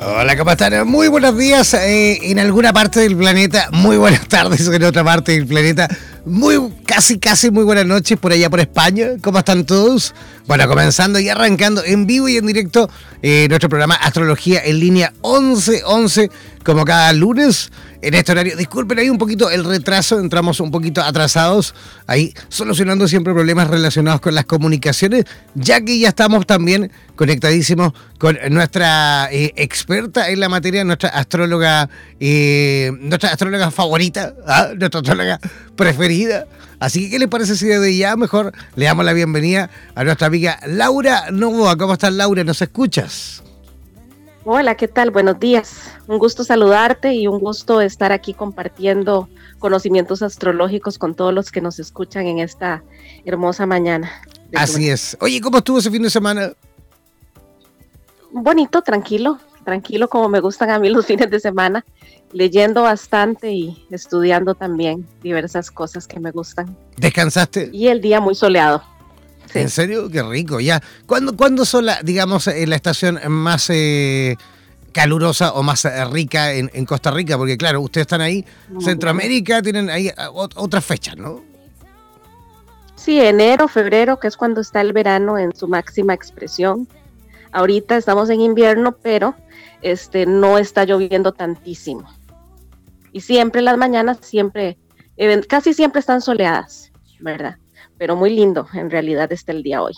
Hola, ¿cómo están? Muy buenos días eh, en alguna parte del planeta, muy buenas tardes en otra parte del planeta. Muy, casi, casi muy buenas noches por allá por España. ¿Cómo están todos? Bueno, comenzando y arrancando en vivo y en directo eh, nuestro programa Astrología en línea 1111, como cada lunes en este horario. Disculpen ahí un poquito el retraso, entramos un poquito atrasados, ahí solucionando siempre problemas relacionados con las comunicaciones, ya que ya estamos también conectadísimos con nuestra eh, experta en la materia, nuestra astróloga, eh, nuestra astróloga favorita, ¿ah? nuestra astróloga preferida. Así que, ¿qué les parece si desde ya mejor le damos la bienvenida a nuestra amiga Laura Novoa? ¿Cómo estás, Laura? ¿Nos escuchas? Hola, ¿qué tal? Buenos días. Un gusto saludarte y un gusto estar aquí compartiendo conocimientos astrológicos con todos los que nos escuchan en esta hermosa mañana. Así es. Oye, ¿cómo estuvo ese fin de semana? Bonito, tranquilo, tranquilo como me gustan a mí los fines de semana, leyendo bastante y estudiando también diversas cosas que me gustan. ¿Descansaste? Y el día muy soleado. ¿En serio? Qué rico, ya. ¿Cuándo, ¿cuándo son, la, digamos, eh, la estación más eh, calurosa o más eh, rica en, Costa Rica? Porque claro, ustedes están ahí, Centroamérica, tienen ahí otras fechas, ¿no? Sí, enero, febrero, que es cuando está el verano en su máxima expresión. Ahorita estamos en invierno, pero este no está lloviendo tantísimo. Y siempre las mañanas, siempre, casi siempre están soleadas, ¿verdad? pero muy lindo en realidad está el día hoy.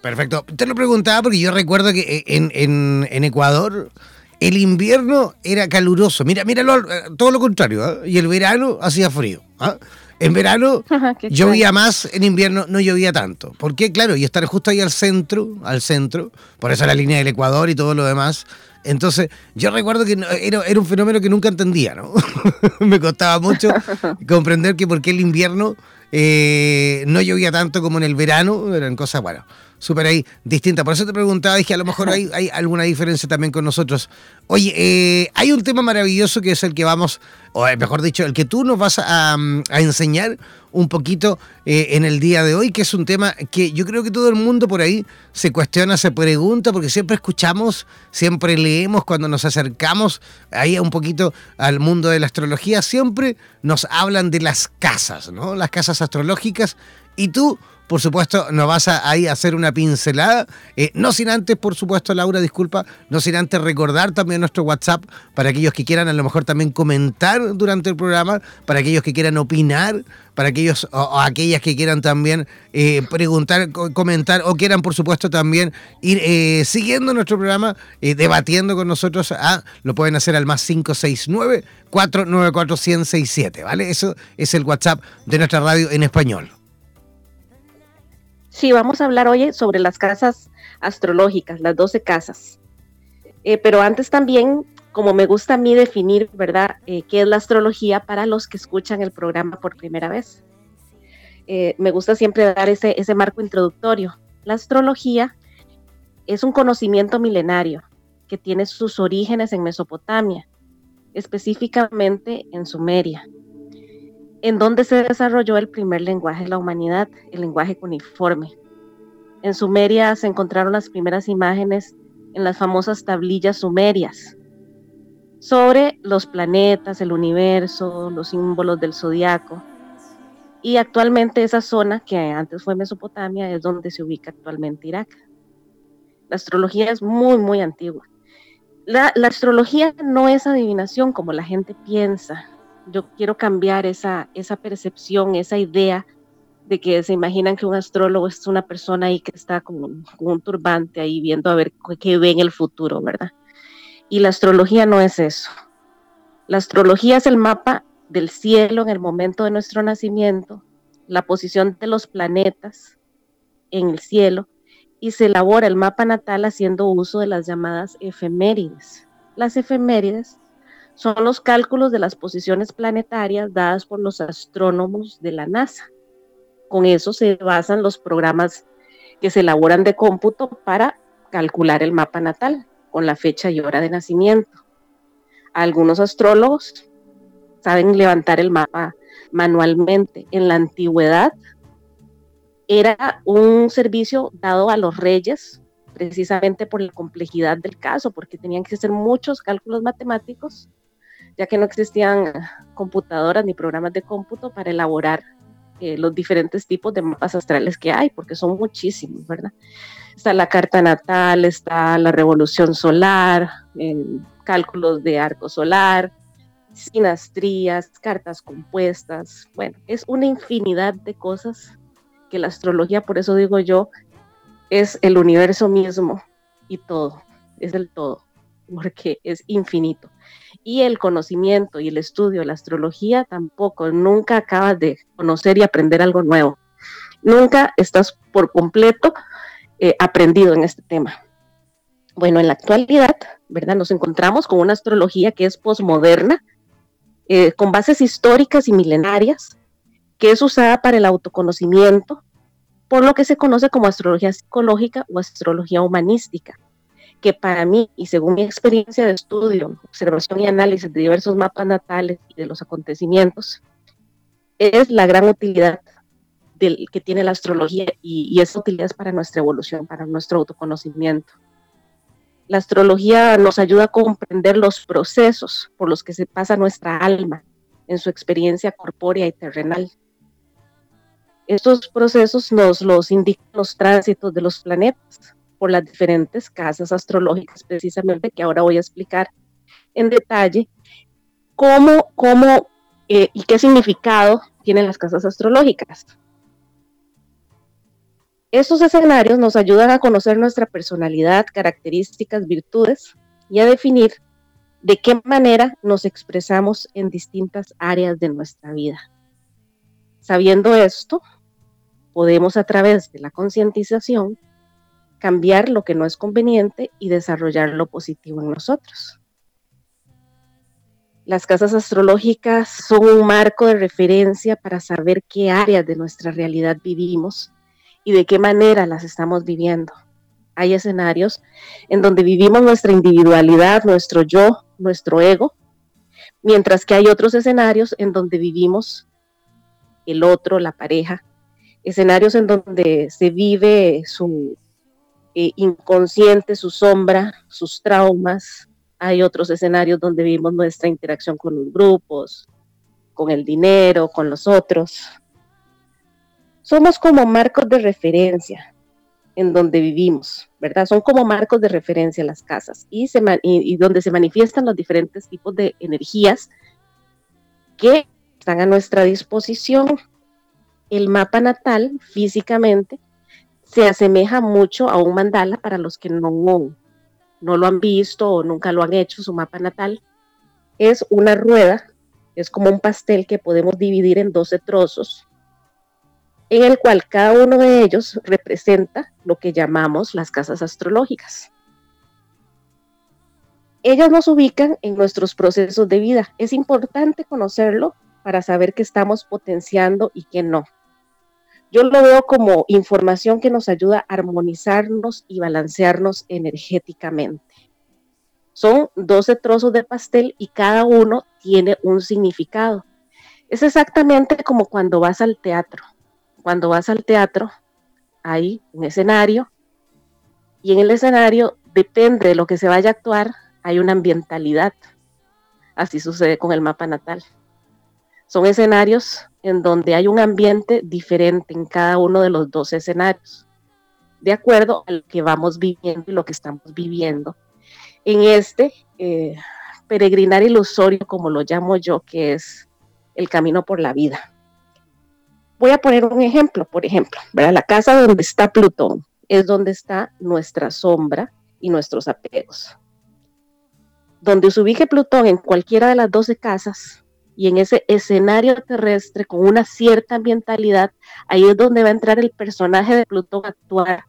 Perfecto. Te lo preguntaba porque yo recuerdo que eh, en, Ecuador el invierno era caluroso. Mira, míralo, eh, todo lo contrario. ¿ah? Y el verano hacía frío. ¿ah? En verano llovía más, en invierno no llovía tanto. Porque, claro, y estar justo ahí al centro, al centro, por eso la línea del Ecuador y todo lo demás. Entonces, yo recuerdo que era, era un fenómeno que nunca entendía, ¿no? Me costaba mucho comprender que por qué el invierno eh, no llovía tanto como en el verano, eran cosas, bueno, súper ahí distintas. Por eso te preguntaba, dije, a lo mejor hay, alguna diferencia también con nosotros. Oye, eh, hay un tema maravilloso que es el que vamos, o mejor dicho, el que tú nos vas a, a enseñar un poquito eh, en el día de hoy, que es un tema que yo creo que todo el mundo por ahí se cuestiona, se pregunta, porque siempre escuchamos, siempre leemos cuando nos acercamos ahí un poquito al mundo de la astrología, siempre nos hablan de las casas, ¿no? Las casas astrológicas, y tú por supuesto, nos vas a, ahí hacer una pincelada. Eh, no sin antes, por supuesto, Laura, disculpa, no sin antes recordar también nuestro WhatsApp para aquellos que quieran a lo mejor también comentar durante el programa, para aquellos que quieran opinar, para aquellos o, aquellas que quieran también eh, preguntar, comentar o quieran, por supuesto, también ir eh, siguiendo nuestro programa, debatiendo con nosotros, ah, lo pueden hacer al más 569 494 1067, ¿vale? Eso es el WhatsApp de nuestra radio en español. Sí, vamos a hablar hoy sobre las casas astrológicas, las 12 casas. Eh, pero antes también, como me gusta a mí definir, ¿verdad?, eh, qué es la astrología para los que escuchan el programa por primera vez. Eh, me gusta siempre dar ese, ese marco introductorio. La astrología es un conocimiento milenario que tiene sus orígenes en Mesopotamia, específicamente en Sumeria en donde se desarrolló el primer lenguaje de la humanidad, el lenguaje cuneiforme. En Sumeria se encontraron las primeras imágenes en las famosas tablillas sumerias sobre los planetas, el universo, los símbolos del zodiaco. Y actualmente esa zona, que antes fue Mesopotamia, es donde se ubica actualmente Irak. La astrología es muy, muy antigua. La, la astrología no es adivinación como la gente piensa yo quiero cambiar esa, esa percepción, esa idea de que se imaginan que un astrólogo es una persona ahí que está con, un turbante ahí viendo a ver qué ve en el futuro, ¿verdad? Y la astrología no es eso. La astrología es el mapa del cielo en el momento de nuestro nacimiento, la posición de los planetas en el cielo, y se elabora el mapa natal haciendo uso de las llamadas efemérides. las efemérides son los cálculos de las posiciones planetarias dadas por los astrónomos de la NASA. Con eso se basan los programas que se elaboran de cómputo para calcular el mapa natal con la fecha y hora de nacimiento. Algunos astrólogos saben levantar el mapa manualmente. En la antigüedad era un servicio dado a los reyes precisamente por la complejidad del caso, porque tenían que hacer muchos cálculos matemáticos ya que no existían computadoras ni programas de cómputo para elaborar eh, los diferentes tipos de mapas astrales que hay, porque son muchísimos, ¿verdad? Está la carta natal, está la revolución solar, cálculos de arco solar, sinastrías, cartas compuestas, bueno, es una infinidad de cosas que la astrología, por eso digo yo, es el universo mismo y todo, es el todo, porque es infinito y el conocimiento y el estudio la astrología tampoco, nunca acabas de conocer y aprender algo nuevo. Nunca estás por completo eh, aprendido en este tema. Bueno, en la actualidad, ¿verdad? Nos encontramos con una astrología que es posmoderna, eh, con bases históricas y milenarias, que es usada para el autoconocimiento, por lo que se conoce como astrología psicológica o astrología humanística que para mí, y según mi experiencia de estudio, observación y análisis de diversos mapas natales y de los acontecimientos, es la gran utilidad que tiene la astrología y, y esa utilidad es para nuestra evolución, para nuestro autoconocimiento. La astrología nos ayuda a comprender los procesos por los que se pasa nuestra alma en su experiencia corpórea y terrenal. Estos procesos nos los indican los tránsitos de los planetas, por las diferentes casas astrológicas, precisamente, que ahora voy a explicar en detalle cómo, cómo eh, y qué significado tienen las casas astrológicas. Estos escenarios nos ayudan a conocer nuestra personalidad, características, virtudes y a definir de qué manera nos expresamos en distintas áreas de nuestra vida. Sabiendo esto, podemos a través de la concientización cambiar lo que no es conveniente y desarrollar lo positivo en nosotros. Las casas astrológicas son un marco de referencia para saber qué áreas de nuestra realidad vivimos y de qué manera las estamos viviendo. Hay escenarios en donde vivimos nuestra individualidad, nuestro yo, nuestro ego, mientras que hay otros escenarios en donde vivimos el otro, la pareja, escenarios en donde se vive su eh, inconsciente, su sombra, sus traumas. Hay otros escenarios donde vivimos nuestra interacción con los grupos, con el dinero, con los otros. Somos como marcos de referencia en donde vivimos, ¿verdad? Son como marcos de referencia las casas y donde se manifiestan los diferentes tipos de energías que están a nuestra disposición. El mapa natal físicamente se asemeja mucho a un mandala para los que no, no lo han visto o nunca lo han hecho, su mapa natal. Es una rueda, es como un pastel que podemos dividir en 12 trozos, en el cual cada uno de ellos representa lo que llamamos las casas astrológicas. Ellas nos ubican en nuestros procesos de vida. Es importante conocerlo para saber qué estamos potenciando y qué no. Yo lo veo como información que nos ayuda a armonizarnos y balancearnos energéticamente. Son 12 trozos de pastel y cada uno tiene un significado. Es exactamente como cuando vas al teatro. Cuando vas al teatro, hay un escenario y en el escenario, depende de lo que se vaya a actuar, hay una ambientalidad. Así sucede con el mapa natal. Son escenarios en donde hay un ambiente diferente en cada uno de los dos escenarios, de acuerdo a lo que vamos viviendo y lo que estamos viviendo en este eh, peregrinar ilusorio, como lo llamo yo, que es el camino por la vida. Voy a poner un ejemplo, por ejemplo, la casa donde está Plutón es donde está nuestra sombra y nuestros apegos. Donde se ubique Plutón en cualquiera de las 12 casas, y en ese escenario terrestre con una cierta ambientalidad, ahí es donde va a entrar el personaje de Plutón a actuar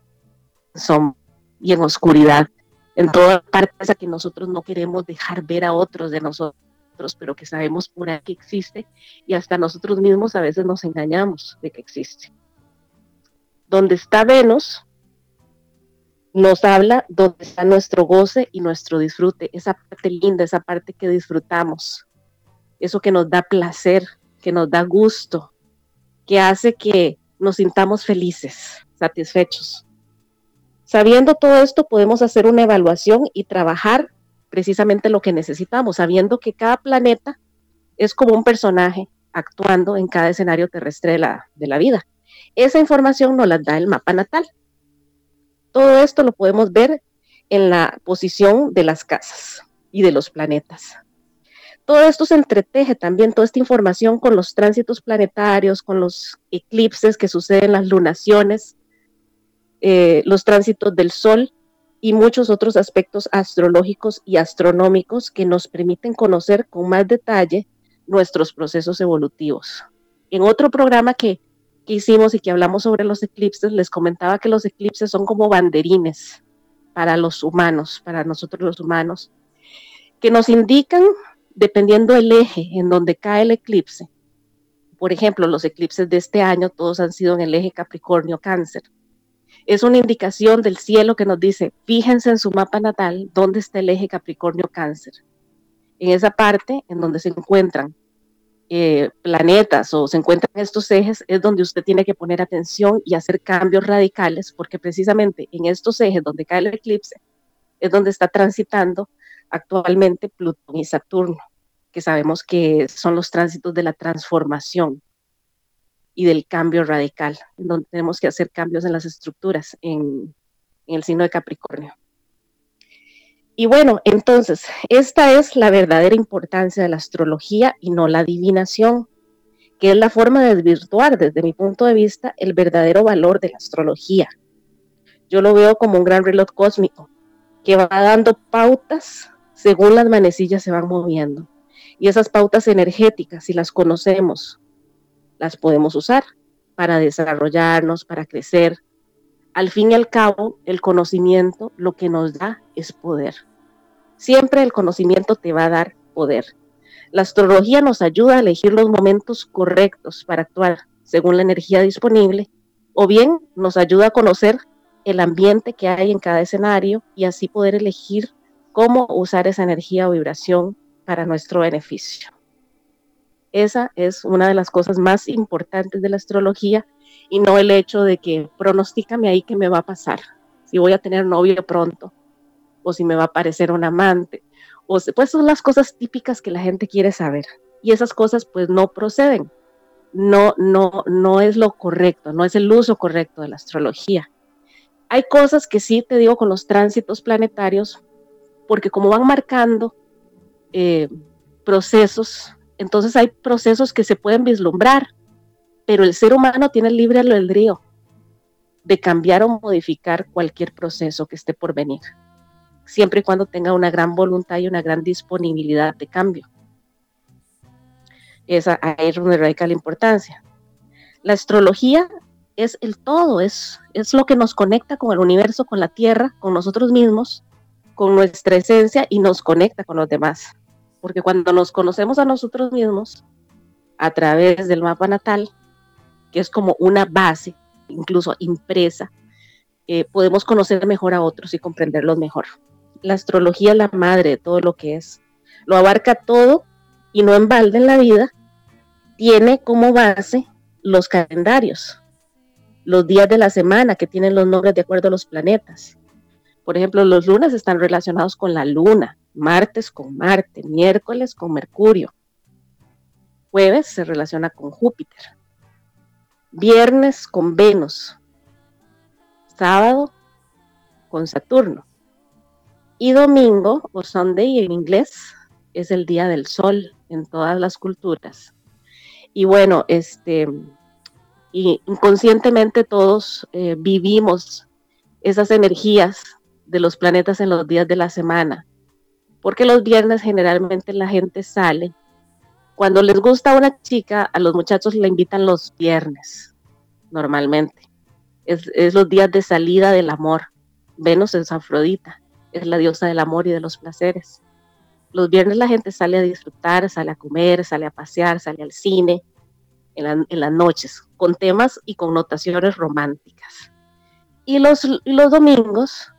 en sombra y en oscuridad. en toda parte esa que nosotros no queremos dejar ver a otros de nosotros, pero que sabemos por ahí que existe y hasta nosotros mismos a veces nos engañamos de que existe. Donde está Venus, nos habla donde está nuestro goce y nuestro disfrute, esa parte linda, esa parte que disfrutamos, eso que nos da placer, que nos da gusto, que hace que nos sintamos felices, satisfechos. Sabiendo todo esto, podemos hacer una evaluación y trabajar precisamente lo que necesitamos, sabiendo que cada planeta es como un personaje actuando en cada escenario terrestre de la, de la vida. Esa información nos la da el mapa natal. Todo esto lo podemos ver en la posición de las casas y de los planetas. Todo esto se entreteje también, toda esta información con los tránsitos planetarios, con los eclipses que suceden, las lunaciones, eh, los tránsitos del Sol y muchos otros aspectos astrológicos y astronómicos que nos permiten conocer con más detalle nuestros procesos evolutivos. En otro programa que, que hicimos y que hablamos sobre los eclipses, les comentaba que los eclipses son como banderines para los humanos, para nosotros los humanos, que nos indican, dependiendo del eje en donde cae el eclipse, por ejemplo, los eclipses de este año todos han sido en el eje Capricornio-Cáncer es una indicación del cielo que nos dice, fíjense en su mapa natal dónde está el eje Capricornio-Cáncer. En esa parte en donde se encuentran eh, planetas o se encuentran estos ejes es donde usted tiene que poner atención y hacer cambios radicales, porque precisamente en estos ejes donde cae el eclipse es donde está transitando actualmente Plutón y Saturno, que sabemos que son los tránsitos de la transformación y del cambio radical, en donde tenemos que hacer cambios en las estructuras en, en el signo de Capricornio. Y bueno, entonces, esta es la verdadera importancia de la astrología y no la adivinación, que es la forma de desvirtuar, desde mi punto de vista, el verdadero valor de la astrología. Yo lo veo como un gran reloj cósmico que va dando pautas según las manecillas se van moviendo. Y esas pautas energéticas, si las conocemos, las podemos usar para desarrollarnos, para crecer. Al fin y al cabo, el conocimiento lo que nos da es poder. Siempre el conocimiento te va a dar poder. La astrología nos ayuda a elegir los momentos correctos para actuar según la energía disponible, o bien nos ayuda a conocer el ambiente que hay en cada escenario y así poder elegir cómo usar esa energía o vibración para nuestro beneficio. Esa es una de las cosas más importantes de la astrología y no el hecho de que pronostícame ahí qué me va a pasar, si voy a tener novio pronto o si me va a aparecer un amante. O pues son las cosas típicas que la gente quiere saber y esas cosas pues no proceden. No, no, no es lo correcto, no es el uso correcto de la astrología. Hay cosas que sí te digo con los tránsitos planetarios, porque como van marcando eh, procesos entonces hay procesos que se pueden vislumbrar, pero el ser humano tiene libre albedrío de cambiar o modificar cualquier proceso que esté por venir, siempre y cuando tenga una gran voluntad y una gran disponibilidad de cambio. Esa es donde radica la importancia. La astrología es el todo, es, es lo que nos conecta con el universo, con la tierra, con nosotros mismos, con nuestra esencia y nos conecta con los demás porque cuando nos conocemos a nosotros mismos a través del mapa natal, que es como una base, incluso impresa, eh, podemos conocer mejor a otros y comprenderlos mejor. La astrología es la madre de todo lo que es. Lo abarca todo y no en balde en la vida. Tiene como base los calendarios, los días de la semana que tienen los nombres de acuerdo a los planetas. Por ejemplo, los lunes están relacionados con la luna, martes con Marte, miércoles con Mercurio, jueves se relaciona con Júpiter, viernes con Venus, sábado con Saturno y domingo o Sunday en inglés es el día del sol en todas las culturas. Y bueno, este, y inconscientemente todos eh, vivimos esas energías de los planetas en los días de la semana porque los viernes generalmente la gente sale. Cuando les gusta una chica, a los muchachos le invitan los viernes, normalmente. Es, los días de salida del amor. Venus es Afrodita. es la diosa del amor y de los placeres. Los viernes la gente sale a disfrutar, sale a comer, sale a pasear, sale al cine en, las noches, con temas y connotaciones románticas. Y los, los domingos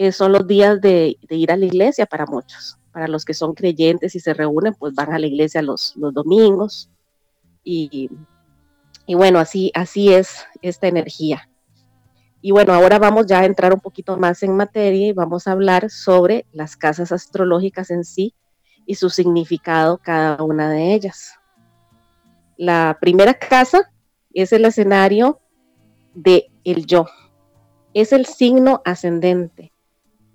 eh, son los días de, ir a la iglesia para muchos. Para los que son creyentes y se reúnen, pues van a la iglesia los, los domingos. Y, y bueno, así, así es esta energía. Y bueno, ahora vamos ya a entrar un poquito más en materia y vamos a hablar sobre las casas astrológicas en sí y su significado cada una de ellas. La primera casa es el escenario de el yo. Es el signo ascendente,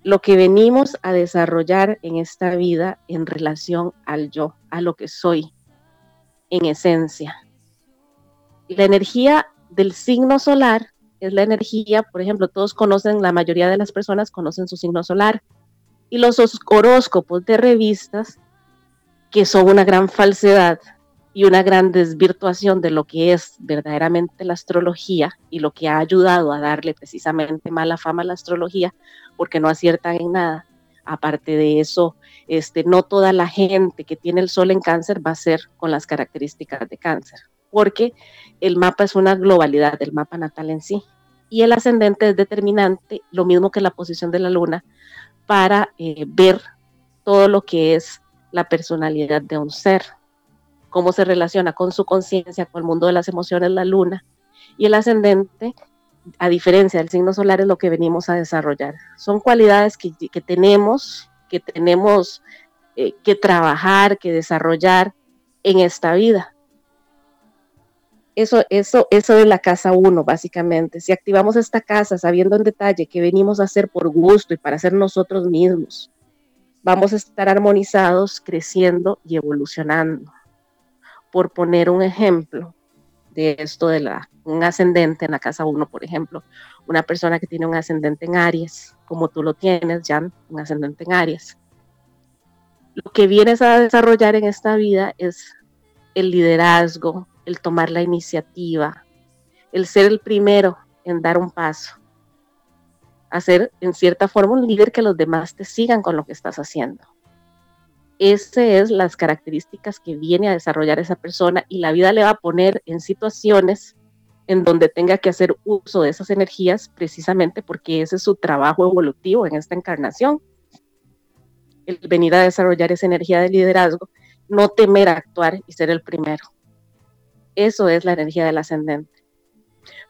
lo que venimos a desarrollar en esta vida en relación al yo, a lo que soy en esencia. La energía del signo solar es la energía, por ejemplo, todos conocen, la mayoría de las personas conocen su signo solar. Y los horóscopos de revistas, que son una gran falsedad y una gran desvirtuación de lo que es verdaderamente la astrología y lo que ha ayudado a darle precisamente mala fama a la astrología, porque no aciertan en nada. Aparte de eso, este, no toda la gente que tiene el sol en cáncer va a ser con las características de cáncer porque el mapa es una globalidad del mapa natal en sí. Y el ascendente es determinante, lo mismo que la posición de la luna, para eh, ver todo lo que es la personalidad de un ser, cómo se relaciona con su conciencia, con el mundo de las emociones, la luna. Y el ascendente, a diferencia del signo solar, es lo que venimos a desarrollar. Son cualidades que, tenemos, que tenemos eh, que trabajar, que desarrollar en esta vida eso, eso, eso es la casa 1, básicamente. Si activamos esta casa sabiendo en detalle que venimos a hacer por gusto y para ser nosotros mismos, vamos a estar armonizados, creciendo y evolucionando. Por poner un ejemplo de esto de la, un ascendente en la casa 1, por ejemplo, una persona que tiene un ascendente en Aries, como tú lo tienes, Jan, un ascendente en Aries. Lo que vienes a desarrollar en esta vida es el liderazgo, el tomar la iniciativa, el ser el primero en dar un paso, hacer en cierta forma un líder que los demás te sigan con lo que estás haciendo. Esas es las características que viene a desarrollar esa persona y la vida le va a poner en situaciones en donde tenga que hacer uso de esas energías precisamente porque ese es su trabajo evolutivo en esta encarnación. El venir a desarrollar esa energía de liderazgo, no temer actuar y ser el primero. Eso es la energía del ascendente.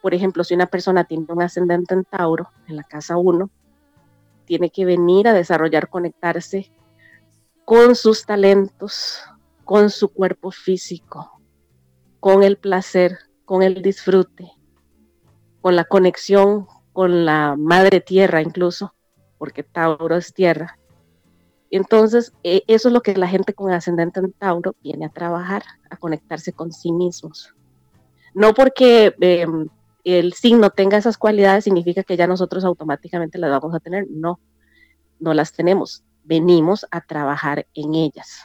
Por ejemplo, si una persona tiene un ascendente en Tauro, en la casa 1, tiene que venir a desarrollar, conectarse con sus talentos, con su cuerpo físico, con el placer, con el disfrute, con la conexión con la madre tierra incluso, porque Tauro es tierra. Entonces, e, eso es lo que la gente con ascendente en Tauro viene a trabajar, a conectarse con sí mismos. No porque em, el signo tenga esas cualidades significa que ya nosotros automáticamente las vamos a tener. No, no las tenemos. Venimos a trabajar en ellas.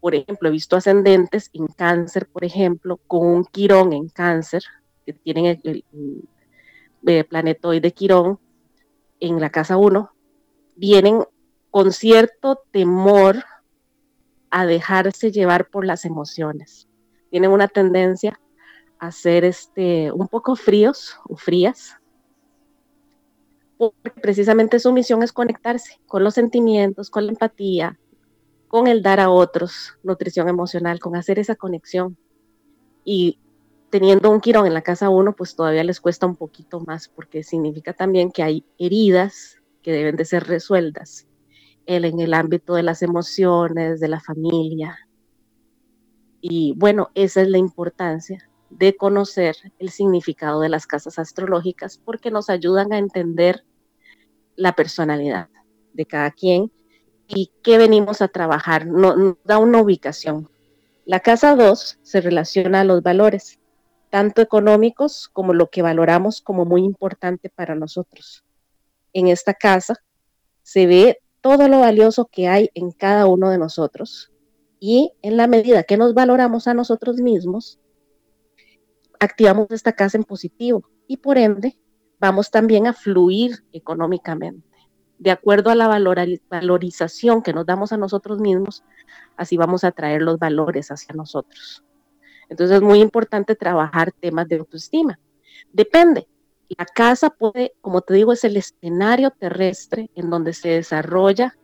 Por ejemplo, he visto ascendentes en cáncer, por ejemplo, con un quirón en cáncer, que tienen el, el planetoide quirón en la casa 1, vienen con cierto temor a dejarse llevar por las emociones. Tienen una tendencia a ser este, un poco fríos o frías, porque precisamente su misión es conectarse con los sentimientos, con la empatía, con el dar a otros, nutrición emocional, con hacer esa conexión. Y teniendo un quirón en la casa uno, pues todavía les cuesta un poquito más, porque significa también que hay heridas que deben de ser resueltas en el ámbito de las emociones, de la familia. Y bueno, esa es la importancia de conocer el significado de las casas astrológicas porque nos ayudan a entender la personalidad de cada quien y qué venimos a trabajar. nos da una ubicación. La casa 2 se relaciona a los valores, tanto económicos como lo que valoramos como muy importante para nosotros. En esta casa se ve todo lo valioso que hay en cada uno de nosotros y en la medida que nos valoramos a nosotros mismos, activamos esta casa en positivo y por ende vamos también a fluir económicamente. de acuerdo a la valorización que nos damos a nosotros mismos, así vamos a traer los valores hacia nosotros. Entonces es muy importante trabajar temas de autoestima. Depende. La casa puede, como te digo, es el escenario terrestre en donde se desarrolla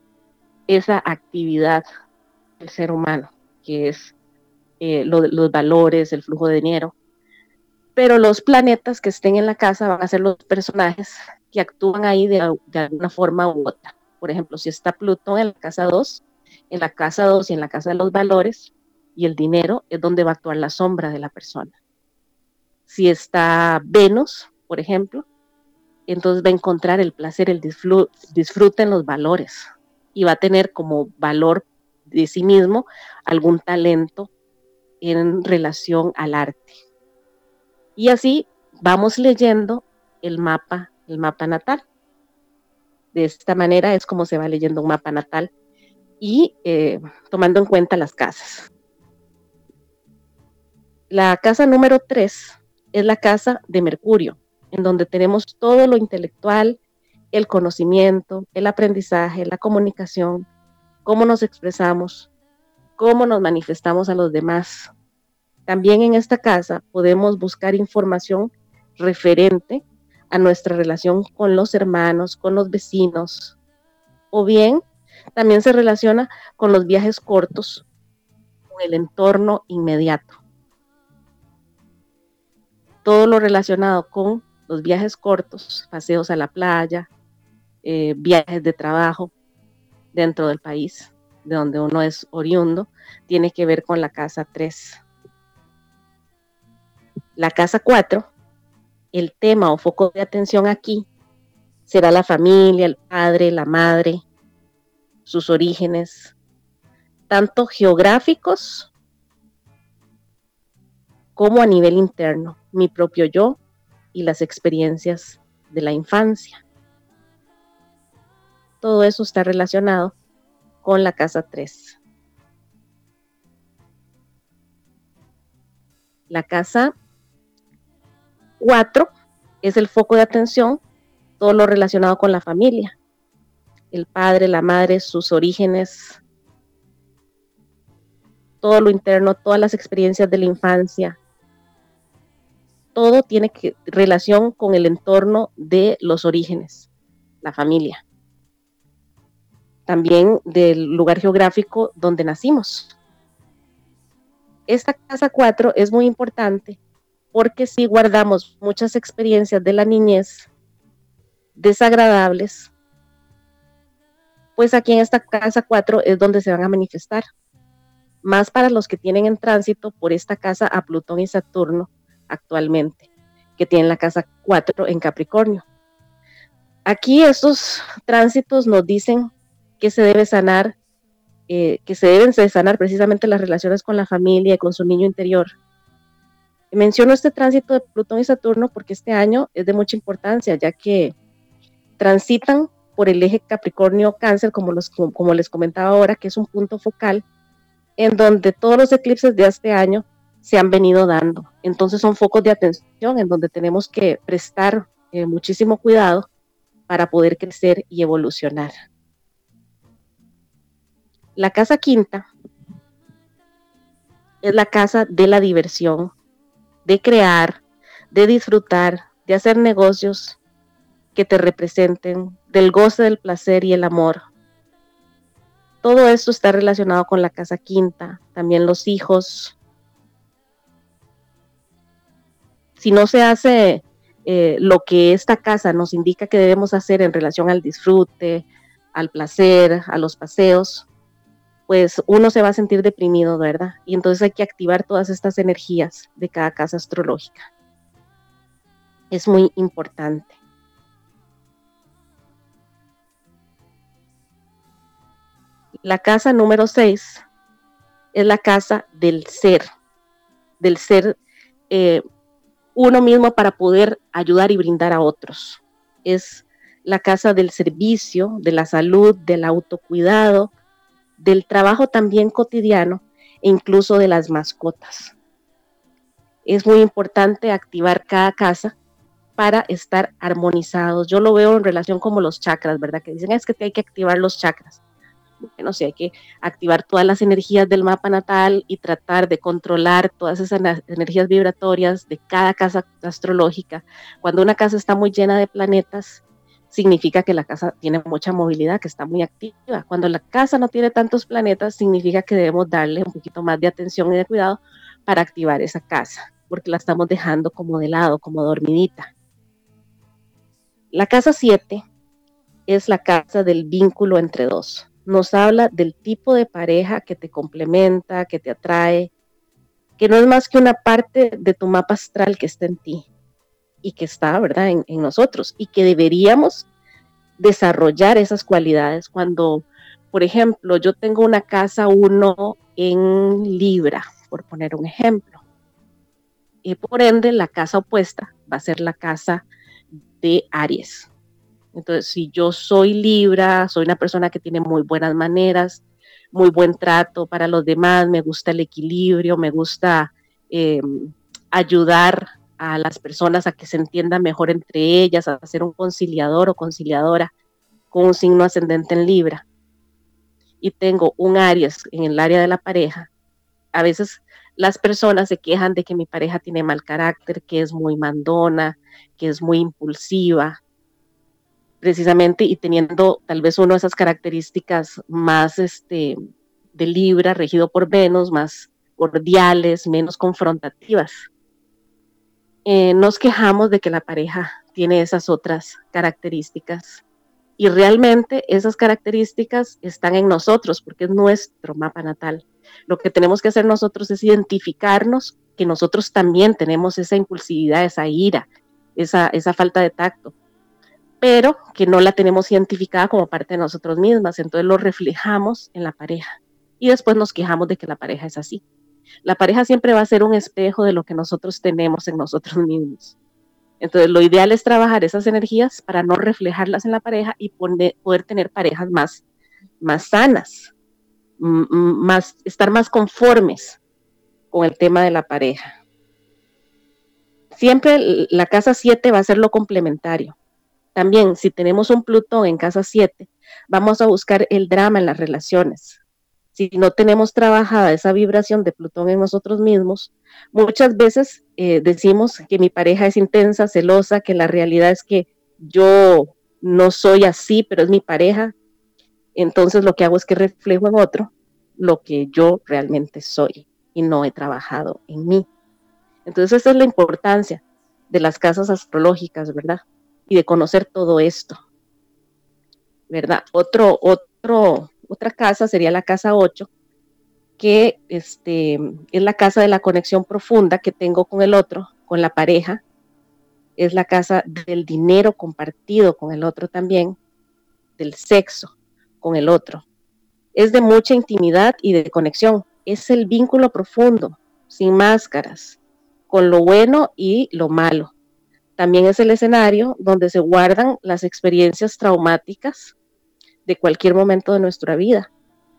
esa actividad del ser humano, que es eh, los valores, el flujo de dinero. Pero los planetas que estén en la casa van a ser los personajes que actúan ahí de, alguna forma u otra. Por ejemplo, si está Plutón en la casa 2, en la casa 2 y en la casa de los valores y el dinero es donde va a actuar la sombra de la persona. Si está Venus, por ejemplo, entonces va a encontrar el placer, el disfrute en los valores y va a tener como valor de sí mismo algún talento en relación al arte. Y así vamos leyendo el mapa, el mapa natal. De esta manera es como se va leyendo un mapa natal y eh, tomando en cuenta las casas. La casa número 3 es la casa de Mercurio, en donde tenemos todo lo intelectual, el conocimiento, el aprendizaje, la comunicación, cómo nos expresamos, cómo nos manifestamos a los demás. También en esta casa podemos buscar información referente a nuestra relación con los hermanos, con los vecinos, o bien también se relaciona con los viajes cortos, con el entorno inmediato. Todo lo relacionado con los viajes cortos, paseos a la playa, eh, viajes de trabajo dentro del país, de donde uno es oriundo, tiene que ver con la casa 3. La casa 4, el tema o foco de atención aquí será la familia, el padre, la madre, sus orígenes, tanto geográficos como a nivel interno, mi propio yo y las experiencias de la infancia. Todo eso está relacionado con la casa 3. La casa 4 es el foco de atención, todo lo relacionado con la familia, el padre, la madre, sus orígenes, todo lo interno, todas las experiencias de la infancia. Todo tiene que, relación con el entorno de los orígenes, la familia. También del lugar geográfico donde nacimos. Esta casa 4 es muy importante porque si guardamos muchas experiencias de la niñez desagradables, pues aquí en esta casa 4 es donde se van a manifestar. Más para los que tienen en tránsito por esta casa a Plutón y Saturno actualmente, que tienen la casa 4 en Capricornio. Aquí estos tránsitos nos dicen que se debe sanar, eh, que se deben sanar precisamente las relaciones con la familia y con su niño interior. Menciono este tránsito de Plutón y Saturno porque este año es de mucha importancia, ya que transitan por el eje Capricornio-Cáncer, como, como les comentaba ahora, que es un punto focal en donde todos los eclipses de este año se han venido dando. Entonces son focos de atención en donde tenemos que prestar eh, muchísimo cuidado para poder crecer y evolucionar. La casa quinta es la casa de la diversión, de crear, de disfrutar, de hacer negocios que te representen, del goce del placer y el amor. Todo esto está relacionado con la casa quinta, también los hijos. Si no se hace eh, lo que esta casa nos indica que debemos hacer en relación al disfrute, al placer, a los paseos, pues uno se va a sentir deprimido, ¿verdad? Y entonces hay que activar todas estas energías de cada casa astrológica. Es muy importante. La casa número 6 es la casa del ser, del ser eh, uno mismo para poder ayudar y brindar a otros. Es la casa del servicio, de la salud, del autocuidado, del trabajo también cotidiano e incluso de las mascotas. Es muy importante activar cada casa para estar armonizados. Yo lo veo en relación como los chakras, ¿verdad? Que dicen es que hay que activar los chakras. Bueno, sí, hay que activar todas las energías del mapa natal y tratar de controlar todas esas energías vibratorias de cada casa astrológica. Cuando una casa está muy llena de planetas, significa que la casa tiene mucha movilidad, que está muy activa. Cuando la casa no tiene tantos planetas, significa que debemos darle un poquito más de atención y de cuidado para activar esa casa, porque la estamos dejando como de lado, como dormidita. La casa 7 es la casa del vínculo entre dos. Nos habla del tipo de pareja que te complementa, que te atrae, que no es más que una parte de tu mapa astral que está en ti y que está, ¿verdad?, en, nosotros y que deberíamos desarrollar esas cualidades cuando, por ejemplo, yo tengo una casa 1 en Libra, por poner un ejemplo. Y por ende, la casa opuesta va a ser la casa de Aries. Entonces, si yo soy Libra, soy una persona que tiene muy buenas maneras, muy buen trato para los demás, me gusta el equilibrio, me gusta eh, ayudar a las personas a que se entiendan mejor entre ellas, a ser un conciliador o conciliadora con un signo ascendente en Libra. Y tengo un Aries en el área de la pareja. A veces las personas se quejan de que mi pareja tiene mal carácter, que es muy mandona, que es muy impulsiva, precisamente, y teniendo tal vez una de esas características más este, de Libra, regido por Venus, más cordiales, menos confrontativas. Eh, nos quejamos de que la pareja tiene esas otras características y realmente esas características están en nosotros porque es nuestro mapa natal. Lo que tenemos que hacer nosotros es identificarnos que nosotros también tenemos esa impulsividad, esa ira, esa, esa falta de tacto, pero que no la tenemos identificada como parte de nosotros mismas. Entonces lo reflejamos en la pareja y después nos quejamos de que la pareja es así. La pareja siempre va a ser un espejo de lo que nosotros tenemos en nosotros mismos. Entonces, lo ideal es trabajar esas energías para no reflejarlas en la pareja y poder tener parejas más, más sanas, más, estar más conformes con el tema de la pareja. Siempre la casa 7 va a ser lo complementario. También, si tenemos un Plutón en casa 7, vamos a buscar el drama en las relaciones, si no tenemos trabajada esa vibración de Plutón en nosotros mismos, muchas veces eh, decimos que mi pareja es intensa, celosa, que la realidad es que yo no soy así, pero es mi pareja. Entonces lo que hago es que reflejo en otro lo que yo realmente soy y no he trabajado en mí. Entonces esa es la importancia de las casas astrológicas, ¿verdad? Y de conocer todo esto, ¿verdad? Otro, otro otra casa sería la casa 8, que este, es la casa de la conexión profunda que tengo con el otro, con la pareja. Es la casa del dinero compartido con el otro también, del sexo con el otro. Es de mucha intimidad y de conexión. Es el vínculo profundo, sin máscaras, con lo bueno y lo malo. También es el escenario donde se guardan las experiencias traumáticas de cualquier momento de nuestra vida.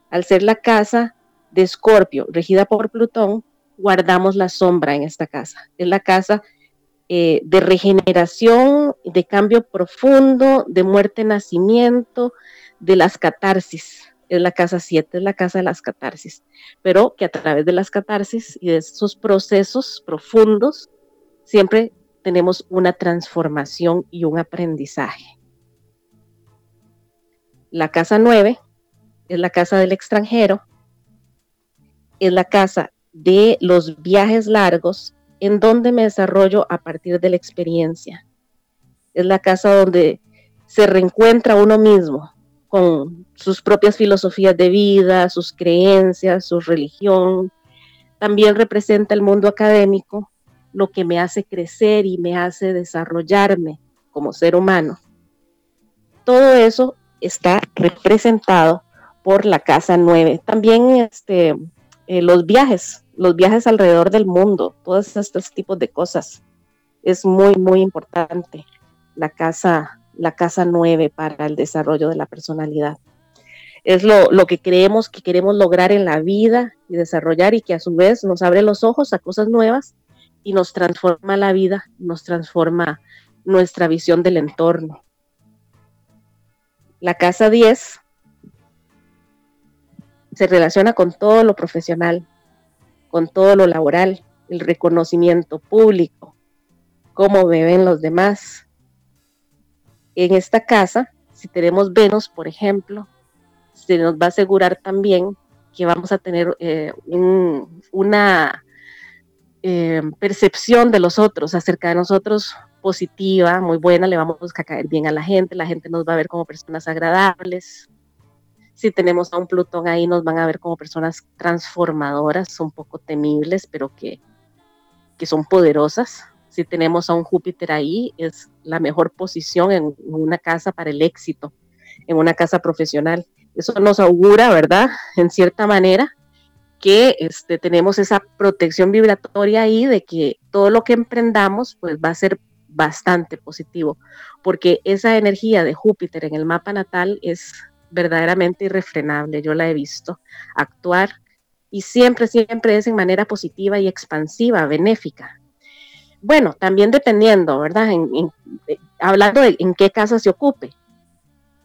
Al ser la casa de Escorpio, regida por Plutón, guardamos la sombra en esta casa. Es la casa eh, de regeneración, de cambio profundo, de muerte, nacimiento, de las catarsis. Es la casa 7, es la casa de las catarsis. Pero que a través de las catarsis y de esos procesos profundos, siempre tenemos una transformación y un aprendizaje. La casa 9 es la casa del extranjero, es la casa de los viajes largos en donde me desarrollo a partir de la experiencia. Es la casa donde se reencuentra uno mismo con sus propias filosofías de vida, sus creencias, su religión. También representa el mundo académico, lo que me hace crecer y me hace desarrollarme como ser humano. Todo eso está representado por la casa 9. También este, eh, los viajes, los viajes alrededor del mundo, todos estos tipos de cosas. Es muy, muy importante la casa, la casa 9 para el desarrollo de la personalidad. Es lo, lo que creemos que queremos lograr en la vida y desarrollar y que a su vez nos abre los ojos a cosas nuevas y nos transforma la vida, nos transforma nuestra visión del entorno. La casa 10 se relaciona con todo lo profesional, con todo lo laboral, el reconocimiento público, cómo me ven los demás. En esta casa, si tenemos Venus, por ejemplo, se nos va a asegurar también que vamos a tener eh, una eh, percepción de los otros, acerca de nosotros positiva, muy buena, le vamos a caer bien a la gente, la gente nos va a ver como personas agradables. Si tenemos a un Plutón ahí, nos van a ver como personas transformadoras, un poco temibles, pero que, que son poderosas. Si tenemos a un Júpiter ahí, es la mejor posición en una casa para el éxito, en una casa profesional. Eso nos augura, ¿verdad? En cierta manera, que este, tenemos esa protección vibratoria ahí de que todo lo que emprendamos pues va a ser bastante positivo, porque esa energía de Júpiter en el mapa natal es verdaderamente irrefrenable, yo la he visto actuar y siempre, siempre es en manera positiva y expansiva, benéfica. Bueno, también dependiendo, ¿verdad? Eh, hablando de en qué casa se ocupe,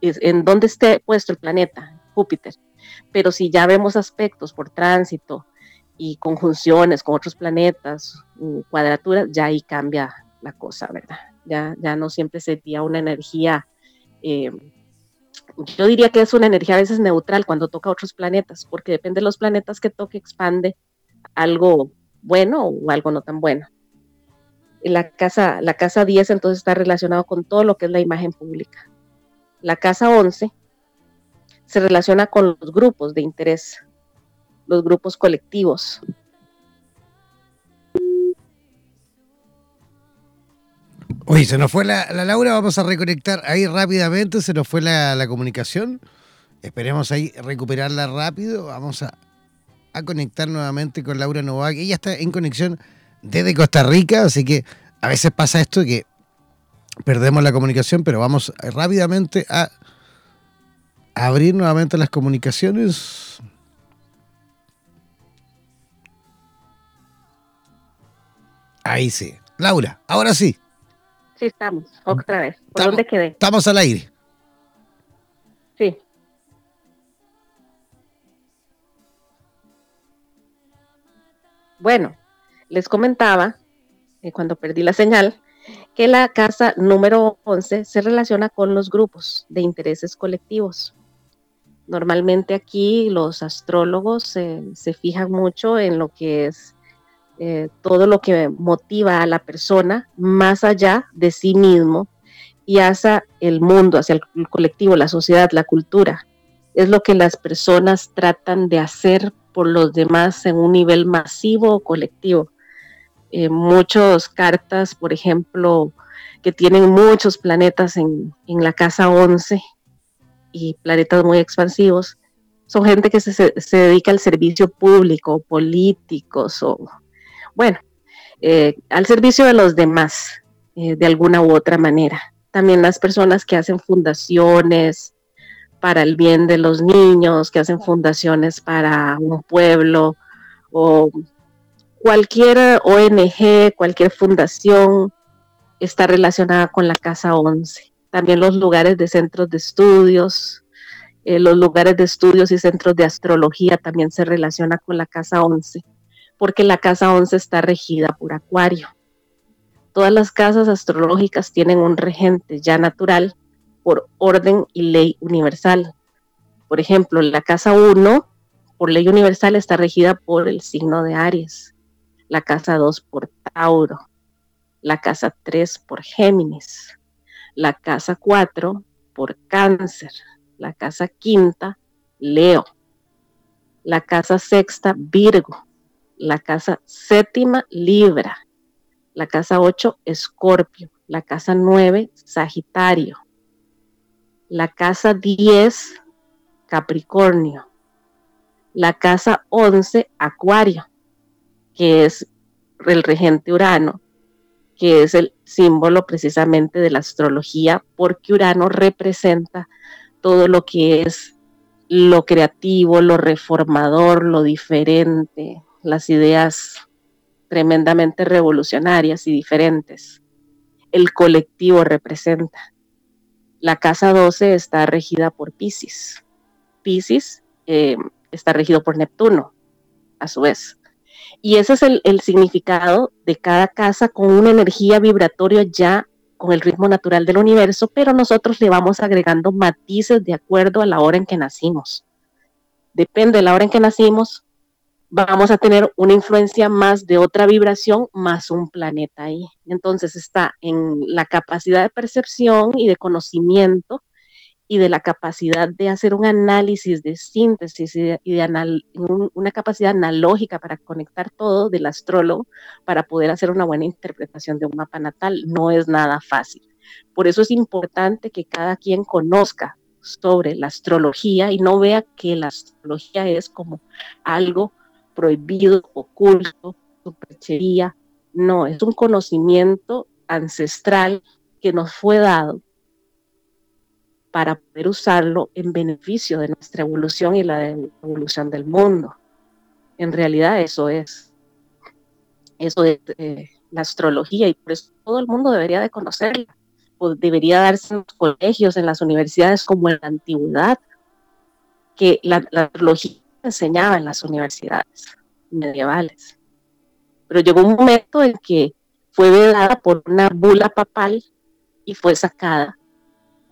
en dónde esté puesto el planeta, Júpiter. Pero si ya vemos aspectos por tránsito y conjunciones con otros planetas, cuadraturas, ya ahí cambia la cosa, ¿verdad? Ya, ya no siempre sería una energía, eh, yo diría que es una energía a veces neutral cuando toca otros planetas, porque depende de los planetas que toque, expande algo bueno o algo no tan bueno. La casa, la casa 10 entonces está relacionado con todo lo que es la imagen pública. La casa 11 se relaciona con los grupos de interés, los grupos colectivos, Oye, se nos fue la, Laura, vamos a reconectar ahí rápidamente, se nos fue la, comunicación. Esperemos ahí recuperarla rápido. Vamos a, conectar nuevamente con Laura Novak. Ella está en conexión desde Costa Rica, así que a veces pasa esto que perdemos la comunicación, pero vamos rápidamente a abrir nuevamente las comunicaciones. Ahí sí. Laura, ahora sí. Sí, estamos, otra vez. ¿Por dónde quedé? Estamos al aire. Sí. Bueno, les comentaba, eh, cuando perdí la señal, que la casa número 11 se relaciona con los grupos de intereses colectivos. Normalmente aquí los astrólogos se fijan mucho en lo que es eh, todo lo que motiva a la persona más allá de sí mismo y hacia el mundo, hacia el colectivo, la sociedad, la cultura. Es lo que las personas tratan de hacer por los demás en un nivel masivo o colectivo. Eh, muchas cartas, por ejemplo, que tienen muchos planetas en, la casa 11 y planetas muy expansivos, son gente que se, se dedica al servicio público, políticos o bueno, eh, al servicio de los demás, eh, de alguna u otra manera. También las personas que hacen fundaciones para el bien de los niños, que hacen fundaciones para un pueblo o cualquier ONG, cualquier fundación está relacionada con la Casa 11. También los lugares de centros de estudios, eh, los lugares de estudios y centros de astrología también se relaciona con la Casa 11 porque la casa 11 está regida por Acuario. Todas las casas astrológicas tienen un regente ya natural por orden y ley universal. Por ejemplo, la casa 1, por ley universal, está regida por el signo de Aries, la casa 2 por Tauro, la casa 3 por Géminis, la casa 4 por Cáncer, la casa quinta, Leo, la casa sexta, Virgo, la casa séptima Libra, la casa 8 Escorpio, la casa 9 Sagitario, la casa 10 Capricornio, la casa 11 Acuario, que es el regente Urano, que es el símbolo precisamente de la astrología, porque Urano representa todo lo que es lo creativo, lo reformador, lo diferente, las ideas tremendamente revolucionarias y diferentes. el colectivo representa. La casa 12 está regida por Pisces. Pisces eh, está regido por Neptuno, a su vez. Y ese es el, el, significado de cada casa con una energía vibratoria ya con el ritmo natural del universo, pero nosotros le vamos agregando matices de acuerdo a la hora en que nacimos. Depende de la hora en que nacimos, vamos a tener una influencia más de otra vibración más un planeta ahí. Entonces está en la capacidad de percepción y de conocimiento y de la capacidad de hacer un análisis de síntesis y de, una capacidad analógica para conectar todo del astrólogo para poder hacer una buena interpretación de un mapa natal. No es nada fácil. Por eso es importante que cada quien conozca sobre la astrología y no vea que la astrología es como algo prohibido, oculto, superchería. No, es un conocimiento ancestral que nos fue dado para poder usarlo en beneficio de nuestra evolución y la evolución del mundo. En realidad eso es, eso es eh, la astrología y por eso todo el mundo debería de conocerla. debería darse en los colegios, en las universidades como en la antigüedad, que la astrología enseñaba en las universidades medievales. Pero llegó un momento en que fue vedada por una bula papal y fue sacada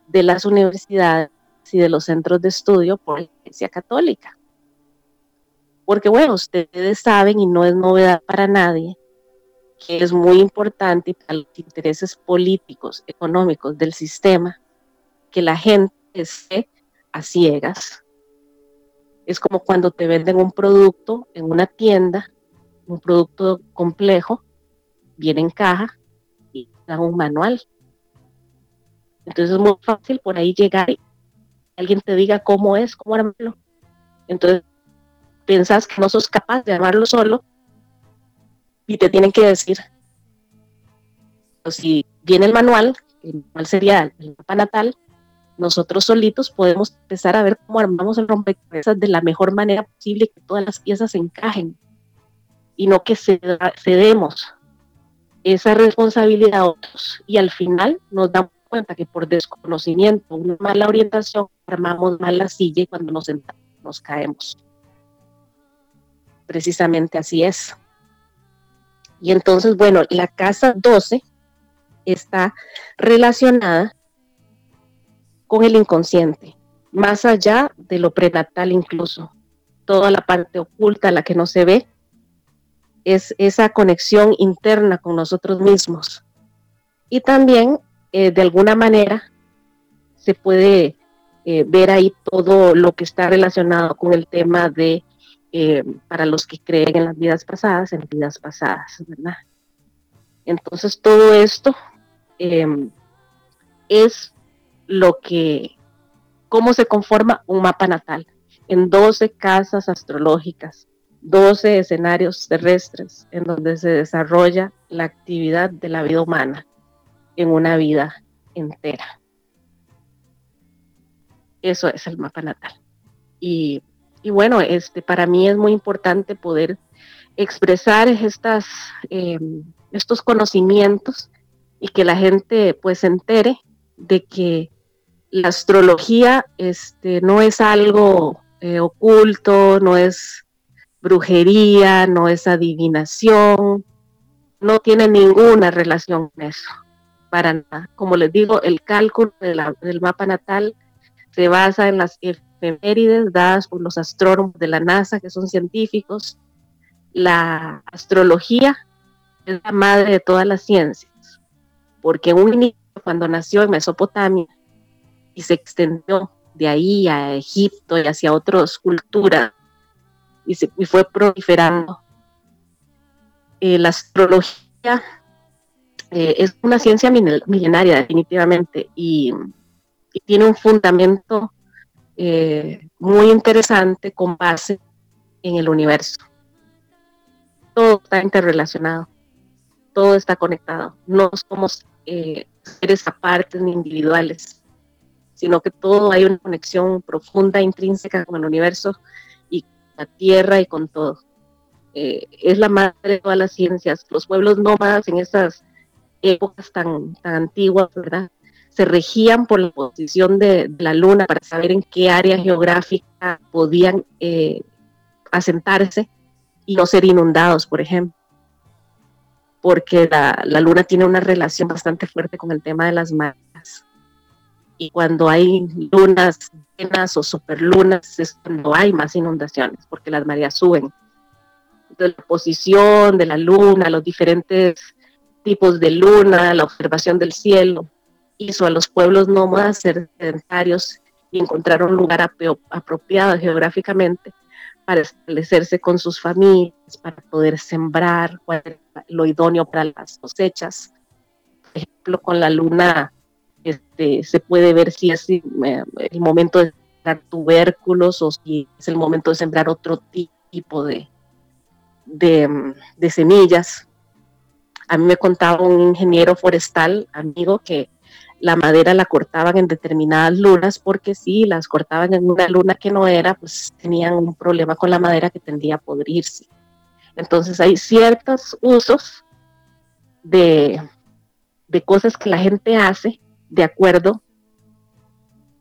de las universidades y de los centros de estudio por la Iglesia Católica. Porque bueno, ustedes saben y no es novedad para nadie que es muy importante para los intereses políticos, económicos del sistema, que la gente esté a ciegas es como cuando te venden un producto en una tienda, un producto complejo, viene en caja y dan un manual. Entonces es muy fácil por ahí llegar y alguien te diga cómo es, cómo armarlo. Entonces piensas que no sos capaz de armarlo solo y te tienen que decir, si viene el manual, el manual sería el mapa natal, nosotros solitos podemos empezar a ver cómo armamos el rompecabezas de la mejor manera posible, que todas las piezas encajen y no que cedemos esa responsabilidad a otros y al final nos damos cuenta que por desconocimiento, una mala orientación, armamos mal la silla y cuando nos sentamos nos caemos. Precisamente así es. Y entonces, bueno, la casa 12 está relacionada con el inconsciente, más allá de lo prenatal incluso. Toda la parte oculta, la que no se ve, es esa conexión interna con nosotros mismos. Y también, eh, de alguna manera, se puede eh, ver ahí todo lo que está relacionado con el tema de, eh, para los que creen en las vidas pasadas, en vidas pasadas, ¿verdad? Entonces, todo esto es lo que, cómo se conforma un mapa natal en 12 casas astrológicas, 12 escenarios terrestres en donde se desarrolla la actividad de la vida humana en una vida entera. Eso es el mapa natal. Y, bueno, este, para mí es muy importante poder expresar estas, em, estos conocimientos y que la gente pues se entere de que la astrología este, no es algo eh, oculto, no es brujería, no es adivinación, no tiene ninguna relación con eso, para nada. Como les digo, el cálculo del mapa natal se basa en las efemérides dadas por los astrónomos de la NASA, que son científicos. La astrología es la madre de todas las ciencias, porque un inicio, cuando nació en Mesopotamia, y se extendió de ahí a Egipto y hacia otras culturas y, se, fue proliferando. Eh, la astrología eh, es una ciencia milenaria definitivamente y, tiene un fundamento eh, muy interesante con base en el universo. Todo está interrelacionado, todo está conectado. No somos seres aparte ni individuales sino que todo hay una conexión profunda, intrínseca con el universo y la tierra y con todo. Eh, es la madre de todas las ciencias. Los pueblos nómadas en esas épocas tan, tan antiguas, ¿verdad? Se regían por la posición de, la luna para saber en qué área geográfica podían eh, asentarse y no ser inundados, por ejemplo. Porque la, la, luna tiene una relación bastante fuerte con el tema de las mareas. Y cuando hay lunas llenas o superlunas es cuando hay más inundaciones, porque las mareas suben. Entonces, la posición de la luna, los diferentes tipos de luna, la observación del cielo, hizo a los pueblos nómadas ser sedentarios y encontrar un lugar apropiado geográficamente para establecerse con sus familias, para poder sembrar, lo idóneo para las cosechas. Por ejemplo, con la luna este, se puede ver si es eh, el momento de sembrar tubérculos o si es el momento de sembrar otro tipo de, de, de semillas. A mí me contaba un ingeniero forestal, amigo, que la madera la cortaban en determinadas lunas porque si las cortaban en una luna que no era, pues tenían un problema con la madera que tendía a podrirse. Entonces hay ciertos usos de, de cosas que la gente hace de acuerdo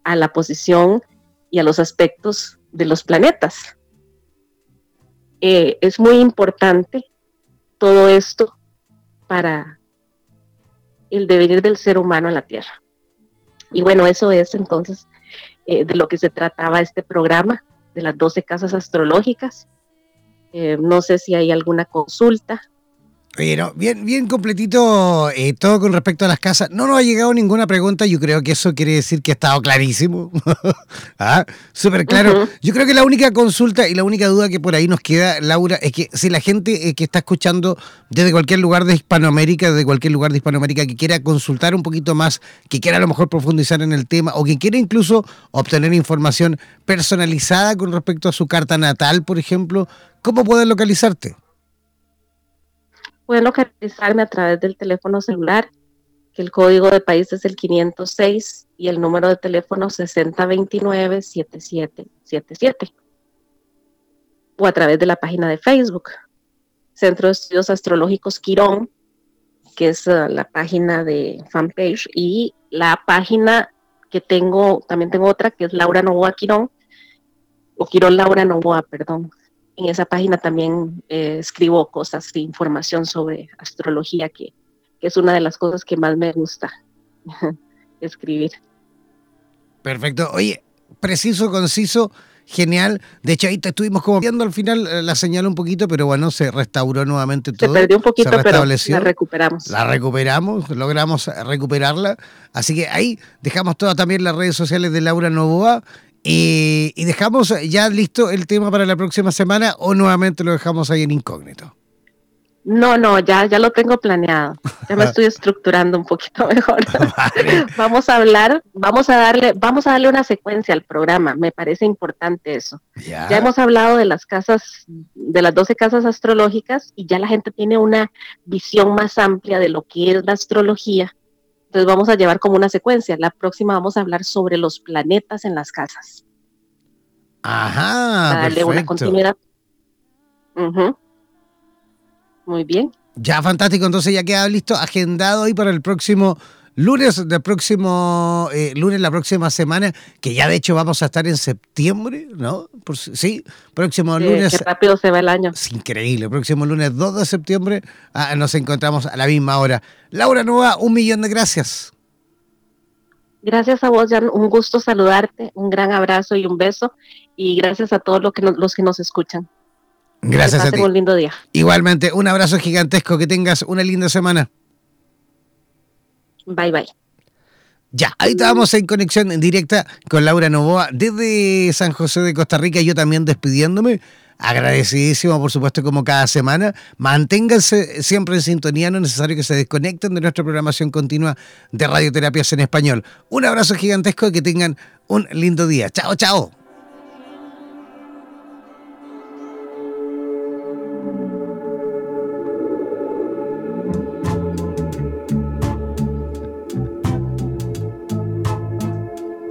a la posición y a los aspectos de los planetas. Eh, es muy importante todo esto para el devenir del ser humano en la Tierra. Y bueno, eso es entonces eh, de lo que se trataba este programa, de las 12 casas astrológicas. Eh, no sé si hay alguna consulta Oye, bien, bien completito eh, todo con respecto a las casas. No nos ha llegado ninguna pregunta. Yo creo que eso quiere decir que ha estado clarísimo. ah, súper claro. Yo creo que la única consulta y la única duda que por ahí nos queda, Laura, es que si la gente eh, que está escuchando desde cualquier lugar de Hispanoamérica, desde cualquier lugar de Hispanoamérica que quiera consultar un poquito más, que quiera a lo mejor profundizar en el tema o que quiera incluso obtener información personalizada con respecto a su carta natal, por ejemplo, ¿cómo pueden localizarte? Pueden localizarme a través del teléfono celular, que el código de país es el 506 y el número de teléfono 6029-7777. O a través de la página de Facebook, Centro de Estudios Astrológicos Quirón, que es uh, la página de fanpage, y la página que tengo, también tengo otra, que es Laura Novoa Quirón, o Quirón Laura Novoa, perdón, en esa página también eh, escribo cosas de información sobre astrología, que, es una de las cosas que más me gusta escribir. Perfecto. Oye, preciso, conciso, genial. De hecho, ahí te estuvimos como viendo al final eh, la señal un poquito, pero bueno, se restauró nuevamente todo. Se perdió un poquito, pero la recuperamos. La recuperamos, logramos recuperarla. Así que ahí dejamos todas también las redes sociales de Laura Novoa y, dejamos ya listo el tema para la próxima semana o nuevamente lo dejamos ahí en incógnito. No, no, ya, ya lo tengo planeado. Ya me estoy estructurando un poquito mejor. vamos a hablar, vamos a darle, vamos a darle una secuencia al programa. Me parece importante eso. Ya. ya hemos hablado de las casas, de las 12 casas astrológicas y ya la gente tiene una visión más amplia de lo que es la astrología entonces vamos a llevar como una secuencia. La próxima vamos a hablar sobre los planetas en las casas. Ajá. darle una continuidad. Muy bien. Ya, fantástico. Entonces ya queda listo, agendado ahí para el próximo lunes del próximo eh, lunes la próxima semana, que ya de hecho vamos a estar en septiembre, ¿no? sí, próximo lunes. Qué rápido se va el año. Es increíble. Próximo lunes 2 de septiembre ah, nos encontramos a la misma hora. Laura Nueva, un millón de gracias. Gracias a vos, Jan. Un gusto saludarte, un gran abrazo y un beso. Y gracias a todos los que nos, los que nos escuchan. Gracias a ti. un lindo día. Igualmente, un abrazo gigantesco. Que tengas una linda semana. Bye bye. Ya, ahí estábamos en conexión en directa con Laura Novoa desde San José de Costa Rica, yo también despidiéndome. Agradecidísimo, por supuesto, como cada semana. Manténganse siempre en sintonía, no es necesario que se desconecten de nuestra programación continua de radioterapias en español. Un abrazo gigantesco y que tengan un lindo día. Chao, chao.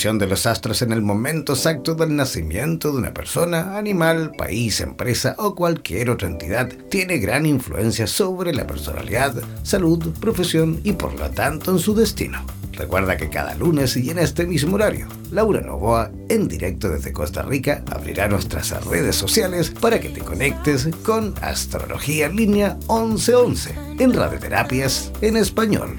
Posición de los astros en el momento exacto del nacimiento de una persona, animal, país, empresa o cualquier otra entidad tiene gran influencia sobre la personalidad, salud, profesión y por lo tanto en su destino. Recuerda que cada lunes y en este mismo horario, Laura Novoa, en directo desde Costa Rica, abrirá nuestras redes sociales para que te conectes con Astrología Línea 1111 en Radioterapias en Español.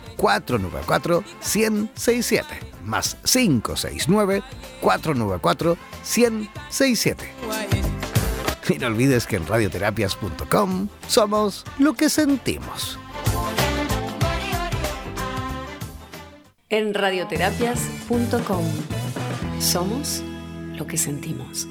494 1067 más 569 494 1067. Y no olvides que en radioterapias.com somos lo que sentimos. En radioterapias.com somos lo que sentimos.